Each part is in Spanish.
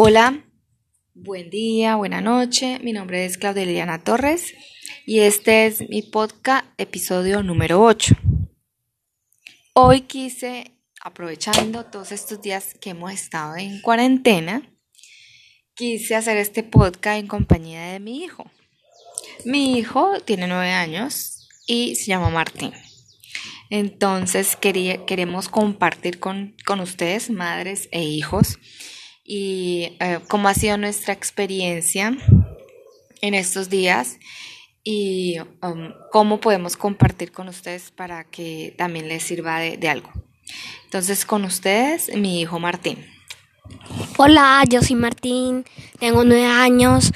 Hola, buen día, buena noche. Mi nombre es Claudia Torres y este es mi podcast episodio número 8. Hoy quise, aprovechando todos estos días que hemos estado en cuarentena, quise hacer este podcast en compañía de mi hijo. Mi hijo tiene nueve años y se llama Martín. Entonces queremos compartir con, con ustedes, madres e hijos, y eh, cómo ha sido nuestra experiencia en estos días y um, cómo podemos compartir con ustedes para que también les sirva de, algo. Entonces, con ustedes, mi hijo Martín. Hola, yo soy Martín, tengo nueve años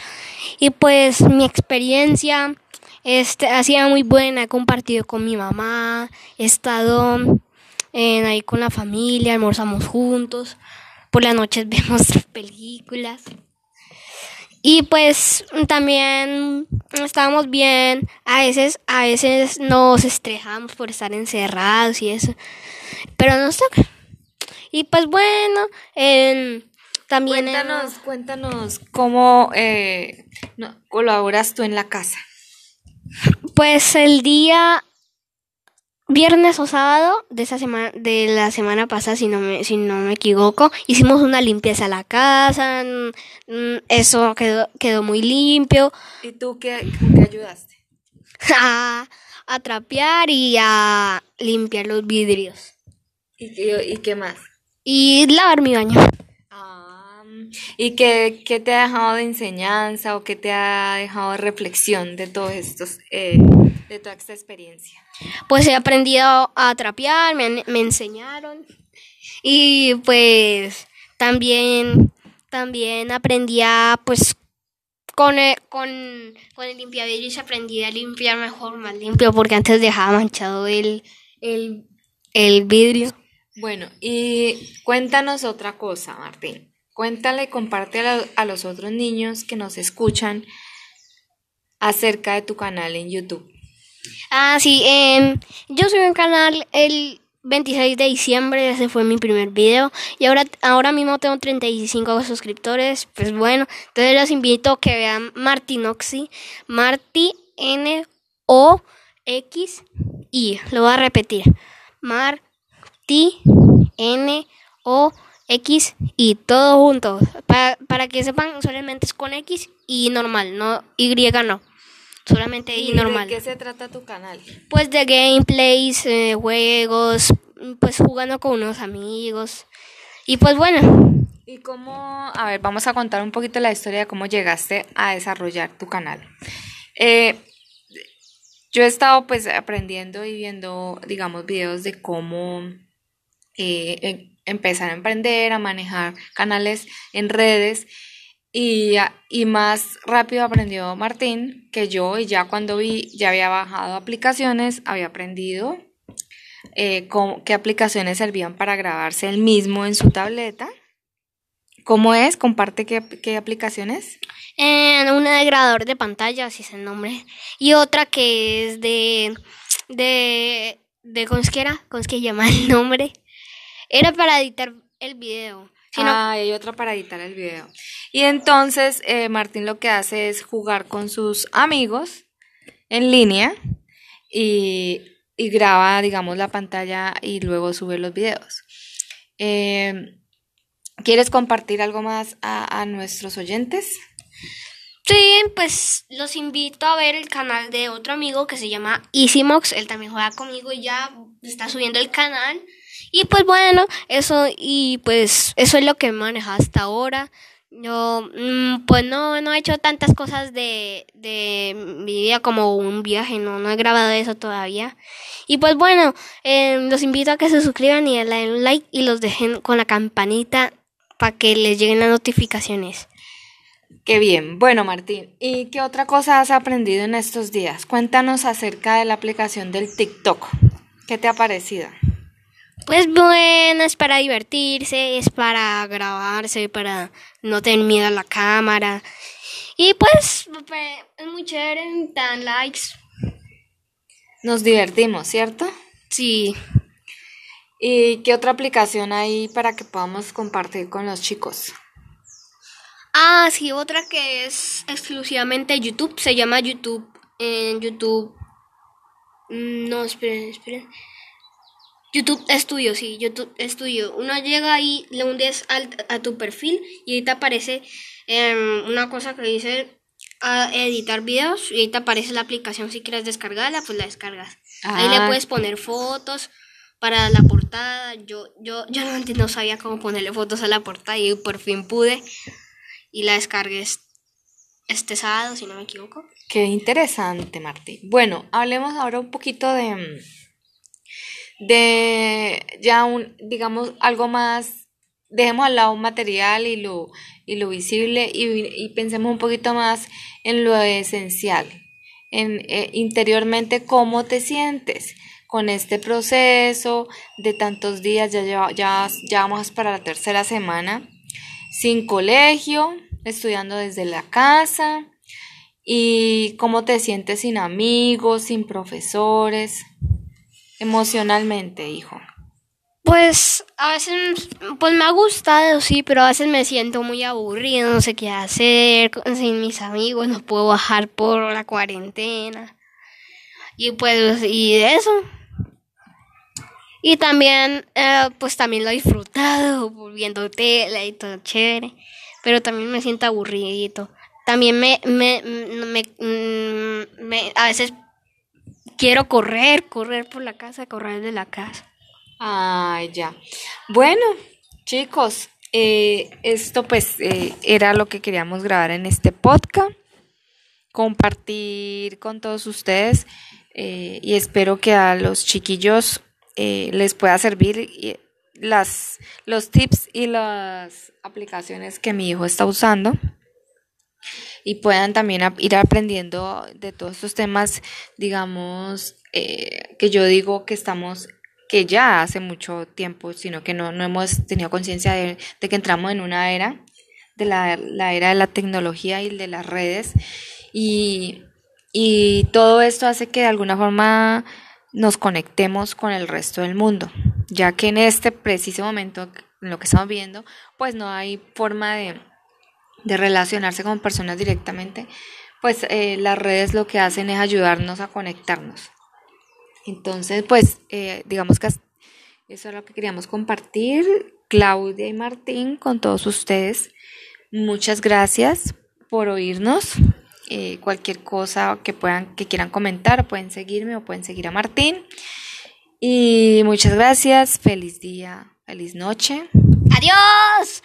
y pues mi experiencia este, ha sido muy buena, he compartido con mi mamá, he estado eh, ahí con la familia, almorzamos juntos, por las noches vemos películas. Y pues también estábamos bien, a veces, a veces nos estresamos por estar encerrados y eso, pero nos toca. Y pues bueno, también... Cuéntanos, cuéntanos cómo eh, colaboras tú en la casa. Pues el día viernes o sábado de esa semana de la semana pasada si no me si no me equivoco hicimos una limpieza a la casa eso quedó quedó muy limpio. Y tú qué, qué ayudaste a, a, trapear y a limpiar los vidrios. Y, y, qué más y lavar mi baño. Ah, y qué, qué, te ha dejado de enseñanza o qué te ha dejado de reflexión de todos estos eh, de toda esta experiencia? Pues he aprendido a trapear, me, me enseñaron y pues también, también aprendí a pues con el, con, con el limpiavidrios aprendí a limpiar mejor, más limpio, porque antes dejaba manchado el, el, el vidrio. Bueno, y cuéntanos otra cosa, Martín. Cuéntale, comparte a, a los otros niños que nos escuchan acerca de tu canal en YouTube. Ah, sí, eh, yo subí un canal el 26 de diciembre, ese fue mi primer video. Y ahora, ahora mismo tengo 35 suscriptores. Pues bueno, entonces los invito a que vean Martinoxi. Marti N O X I. Lo voy a repetir. Marti N O X y todo junto. Para, para que sepan, solamente es con X y normal, no Y no solamente y, normal. ¿De qué se trata tu canal? Pues de gameplays, eh, juegos, pues jugando con unos amigos. Y pues bueno. ¿Y cómo, a ver, vamos a contar un poquito la historia de cómo llegaste a desarrollar tu canal? Eh, yo he estado pues aprendiendo y viendo, digamos, videos de cómo eh, em, empezar a emprender, a manejar canales en redes y, y, más rápido aprendió Martín que yo y ya cuando vi, ya había bajado aplicaciones, había aprendido eh, qué aplicaciones servían para grabarse el mismo en su tableta. ¿Cómo es? Comparte qué, qué aplicaciones. En un degradador de pantalla, así es el nombre. Y otra que es de. de. de ¿cómo es que era? ¿Cómo es que llama el nombre? Era para editar el video. Ah, hay otra para editar el video. Y entonces eh, Martín lo que hace es jugar con sus amigos en línea y, graba, digamos, la pantalla y luego sube los videos. Em, ¿Quieres compartir algo más a, a nuestros oyentes? Sí, pues los invito a ver el canal de otro amigo que se llama Easymox. Él también juega conmigo y ya está subiendo el canal. Y pues bueno, eso y pues eso es lo que he manejado hasta ahora. Yo mm, pues no, no he hecho tantas cosas de, de mi vida como un viaje, no, no he grabado eso todavía. Y pues bueno, eh, los invito a que se suscriban y den un like y los dejen con la campanita para que les lleguen las notificaciones. Qué bien. Bueno, Martín, ¿y qué otra cosa has aprendido en estos días? Cuéntanos acerca de la aplicación del TikTok. ¿Qué te ha parecido? Pues bueno, es para divertirse, es para grabarse, para no tener miedo a la cámara. Y pues es muy chévere, dan likes. Nos divertimos, ¿cierto? Sí. ¿Y qué otra aplicación hay para que podamos compartir con los chicos? Ah, sí, otra que es exclusivamente YouTube, se llama YouTube. En YouTube. mm, No, esperen, esperen. YouTube Studio, sí, YouTube Studio. Uno llega ahí, le hundes al- a tu perfil y ahí te aparece em, una cosa que dice a editar videos y ahí te aparece la aplicación. Si quieres descargarla, pues la descargas. Ahí le Ah. puedes poner fotos para la portada. Yo, yo, yo antes no sabía cómo ponerle fotos a la portada y por fin pude. Y la descargué es- este sábado, si no me equivoco. Qué interesante, Martín. Bueno, hablemos ahora un poquito de, mm, de ya un, digamos, algo más, dejemos al lado material y lo, y lo visible y, y pensemos un poquito más en lo esencial, en eh, interiormente cómo te sientes con este proceso de tantos días, ya, lleva- ya, ya vamos para la tercera semana, sin colegio, estudiando desde la casa. ¿Y cómo te sientes sin amigos, sin profesores? Emocionalmente, hijo. Pues a veces, pues me ha gustado, sí, pero a veces me siento muy aburrido, no sé qué hacer, sin mis amigos, no puedo bajar por la cuarentena. Y pues, y eso. Y también, eh, pues también lo he disfrutado, viendo tele y todo chévere, pero también me siento aburridito. También me, me, me, mm, me- a veces quiero correr, correr por la casa, correr de la casa. Ay, ya. Bueno, chicos, eh, esto pues eh, era lo que queríamos grabar en este podcast. Compartir con todos ustedes eh, y espero que a los chiquillos eh, les pueda servir las, los tips y las aplicaciones que mi hijo está usando y puedan también ir aprendiendo de todos estos temas, digamos, eh, que yo digo que estamos, que ya hace mucho tiempo, sino que no, no hemos tenido conciencia de, de que entramos en una era, de la, la era de la tecnología y de las redes, y, y todo esto hace que de alguna forma nos conectemos con el resto del mundo, ya que en este preciso momento, en lo que estamos viendo, pues no hay forma de de relacionarse con personas directamente, pues eh, las redes lo que hacen es ayudarnos a conectarnos. Entonces, pues eh, digamos que eso es lo que queríamos compartir, Claudia y Martín, con todos ustedes. Muchas gracias por oírnos. Eh, cualquier cosa que puedan, que quieran comentar, pueden seguirme o pueden seguir a Martín. Y muchas gracias, feliz día, feliz noche. ¡Adiós!